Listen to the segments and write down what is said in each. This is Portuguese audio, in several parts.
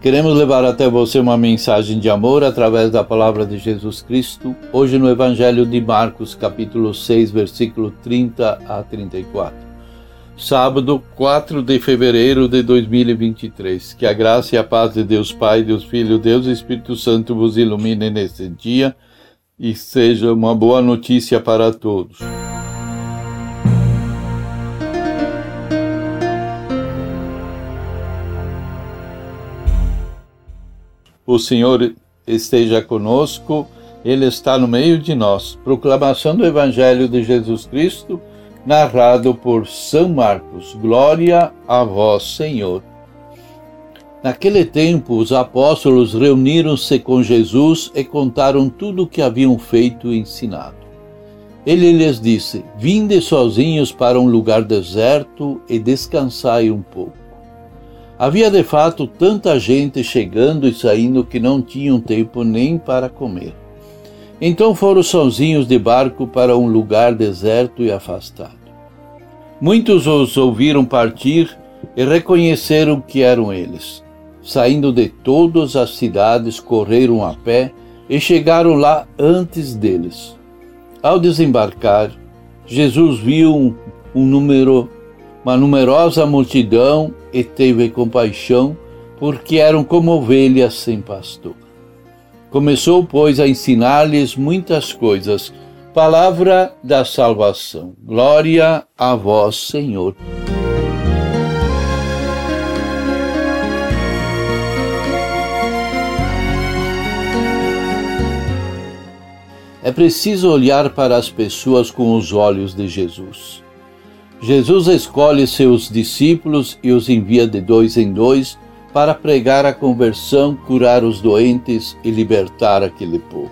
Queremos levar até você uma mensagem de amor através da palavra de Jesus Cristo, hoje no Evangelho de Marcos, capítulo 6, versículo 30 a 34. Sábado, 4 de fevereiro de 2023. Que a graça e a paz de Deus Pai, Deus Filho, Deus e Espírito Santo vos ilumine nesse dia e seja uma boa notícia para todos. O Senhor esteja conosco, Ele está no meio de nós. Proclamação do Evangelho de Jesus Cristo, narrado por São Marcos. Glória a vós, Senhor. Naquele tempo, os apóstolos reuniram-se com Jesus e contaram tudo o que haviam feito e ensinado. Ele lhes disse: Vinde sozinhos para um lugar deserto e descansai um pouco. Havia de fato tanta gente chegando e saindo que não tinham tempo nem para comer. Então foram sozinhos de barco para um lugar deserto e afastado. Muitos os ouviram partir e reconheceram que eram eles. Saindo de todas as cidades, correram a pé e chegaram lá antes deles. Ao desembarcar, Jesus viu um, um número uma numerosa multidão e teve compaixão, porque eram como ovelhas sem pastor. Começou, pois, a ensinar-lhes muitas coisas. Palavra da salvação. Glória a vós, Senhor. É preciso olhar para as pessoas com os olhos de Jesus. Jesus escolhe seus discípulos e os envia de dois em dois para pregar a conversão, curar os doentes e libertar aquele povo.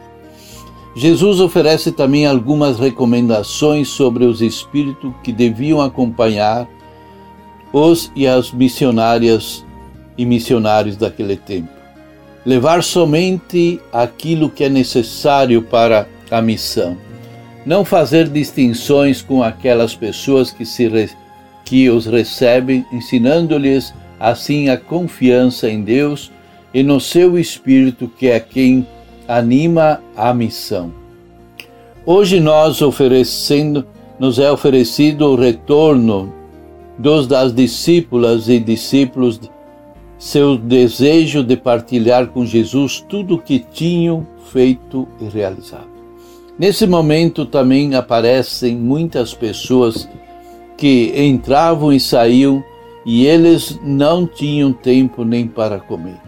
Jesus oferece também algumas recomendações sobre os espíritos que deviam acompanhar os e as missionárias e missionários daquele tempo. Levar somente aquilo que é necessário para a missão não fazer distinções com aquelas pessoas que, se que os recebem, ensinando-lhes assim a confiança em Deus e no seu Espírito, que é quem anima a missão. Hoje nós oferecendo, nos é oferecido o retorno dos das discípulas e discípulos seu desejo de partilhar com Jesus tudo o que tinham feito e realizado. Nesse momento também aparecem muitas pessoas que entravam e saíam e eles não tinham tempo nem para comer.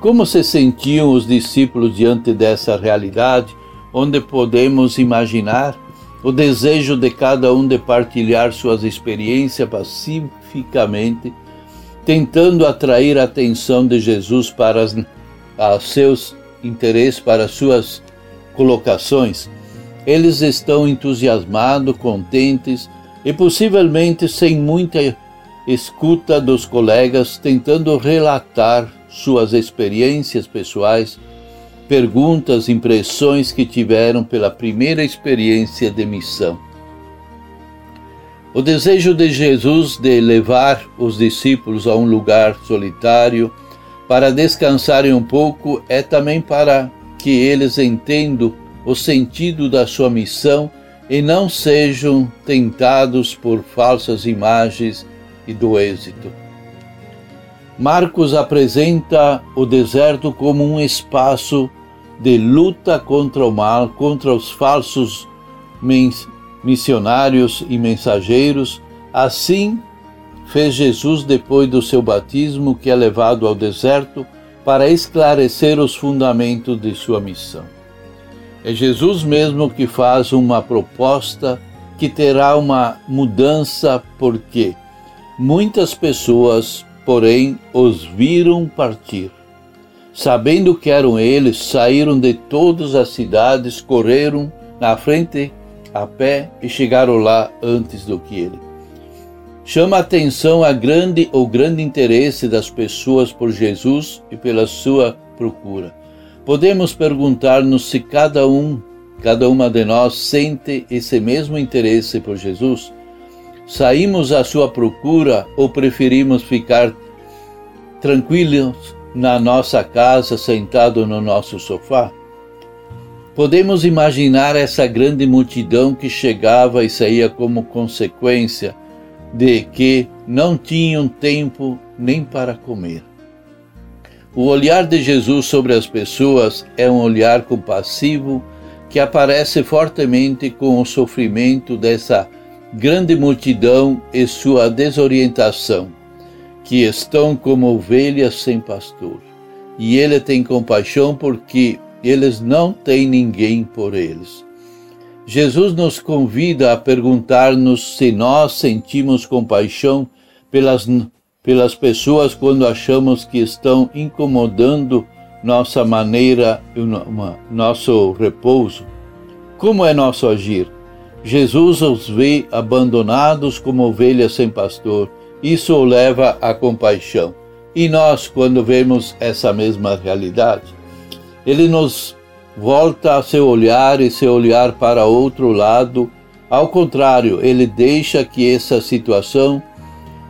Como se sentiam os discípulos diante dessa realidade, onde podemos imaginar o desejo de cada um de partilhar suas experiências pacificamente, tentando atrair a atenção de Jesus para os seus interesses, para suas colocações, eles estão entusiasmados, contentes e possivelmente sem muita escuta dos colegas, tentando relatar suas experiências pessoais, perguntas, impressões que tiveram pela primeira experiência de missão. O desejo de Jesus de levar os discípulos a um lugar solitário para descansarem um pouco é também para que eles entendam o sentido da sua missão e não sejam tentados por falsas imagens e do êxito. Marcos apresenta o deserto como um espaço de luta contra o mal, contra os falsos missionários e mensageiros. Assim fez Jesus depois do seu batismo, que é levado ao deserto para esclarecer os fundamentos de sua missão. É Jesus mesmo que faz uma proposta que terá uma mudança, porque muitas pessoas, porém, os viram partir. Sabendo que eram eles, saíram de todas as cidades, correram na frente a pé e chegaram lá antes do que ele. Chama a atenção a grande ou grande interesse das pessoas por Jesus e pela sua procura. Podemos perguntar-nos se cada um, cada uma de nós sente esse mesmo interesse por Jesus? Saímos à sua procura ou preferimos ficar tranquilos na nossa casa, sentado no nosso sofá? Podemos imaginar essa grande multidão que chegava e saía como consequência de que não tinham tempo nem para comer. O olhar de Jesus sobre as pessoas é um olhar compassivo que aparece fortemente com o sofrimento dessa grande multidão e sua desorientação, que estão como ovelhas sem pastor. E ele tem compaixão porque eles não têm ninguém por eles. Jesus nos convida a perguntar-nos se nós sentimos compaixão pelas, pelas pessoas quando achamos que estão incomodando nossa maneira, nosso repouso. Como é nosso agir? Jesus os vê abandonados como ovelhas sem pastor. Isso o leva à compaixão. E nós, quando vemos essa mesma realidade, ele nos volta seu olhar e seu olhar para outro lado. Ao contrário, ele deixa que essa situação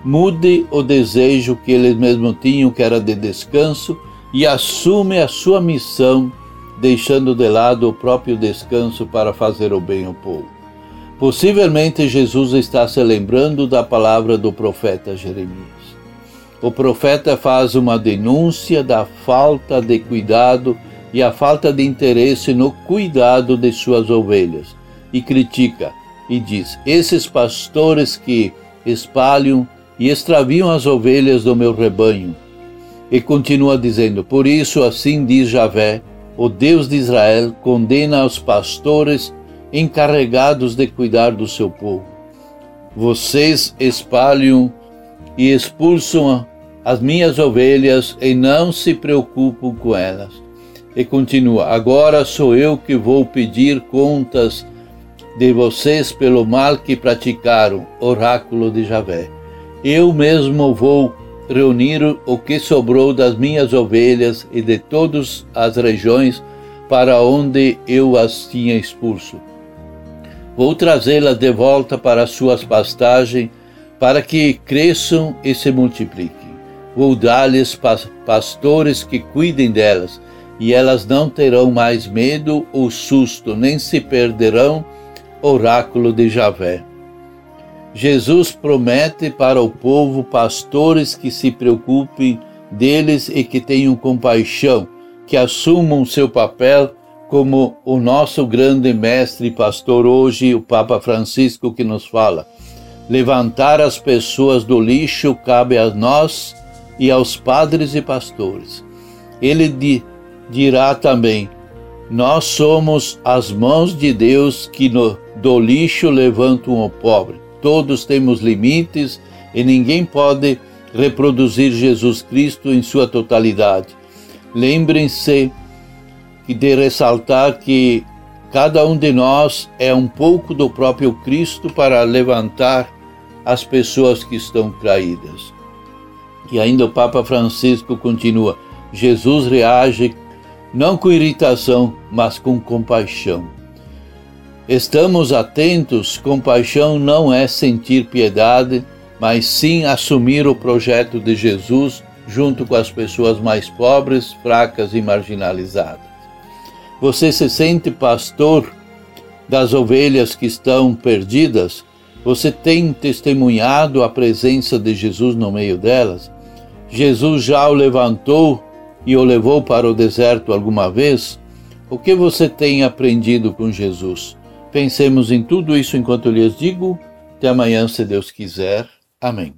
mude o desejo que eles mesmos tinham, que era de descanso, e assume a sua missão, deixando de lado o próprio descanso para fazer o bem ao povo. Possivelmente Jesus está se lembrando da palavra do profeta Jeremias. O profeta faz uma denúncia da falta de cuidado e a falta de interesse no cuidado de suas ovelhas, e critica e diz: Esses pastores que espalham e extraviam as ovelhas do meu rebanho. E continua dizendo: Por isso, assim diz Javé, o Deus de Israel, condena os pastores encarregados de cuidar do seu povo. Vocês espalham e expulsam as minhas ovelhas e não se preocupam com elas. E continua: Agora sou eu que vou pedir contas de vocês pelo mal que praticaram, oráculo de Javé. Eu mesmo vou reunir o que sobrou das minhas ovelhas e de todas as regiões para onde eu as tinha expulso. Vou trazê-las de volta para suas pastagens, para que cresçam e se multipliquem. Vou dar-lhes pastores que cuidem delas e elas não terão mais medo ou susto, nem se perderão. Oráculo de Javé. Jesus promete para o povo pastores que se preocupem deles e que tenham compaixão, que assumam seu papel como o nosso grande mestre e pastor hoje, o Papa Francisco, que nos fala. Levantar as pessoas do lixo cabe a nós e aos padres e pastores. Ele dirá também: Nós somos as mãos de Deus que no, do lixo levantam o pobre. Todos temos limites e ninguém pode reproduzir Jesus Cristo em sua totalidade. Lembrem-se de ressaltar que cada um de nós é um pouco do próprio Cristo para levantar as pessoas que estão caídas. E ainda o Papa Francisco continua: Jesus reage não com irritação, mas com compaixão. Estamos atentos, compaixão não é sentir piedade, mas sim assumir o projeto de Jesus junto com as pessoas mais pobres, fracas e marginalizadas. Você se sente pastor das ovelhas que estão perdidas? Você tem testemunhado a presença de Jesus no meio delas? Jesus já o levantou e o levou para o deserto alguma vez? O que você tem aprendido com Jesus? Pensemos em tudo isso enquanto eu lhes digo. Até amanhã, se Deus quiser. Amém.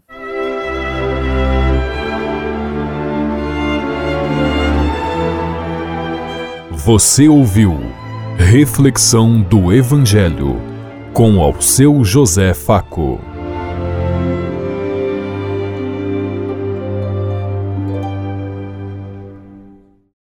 Você ouviu Reflexão do Evangelho com ao seu José Faco.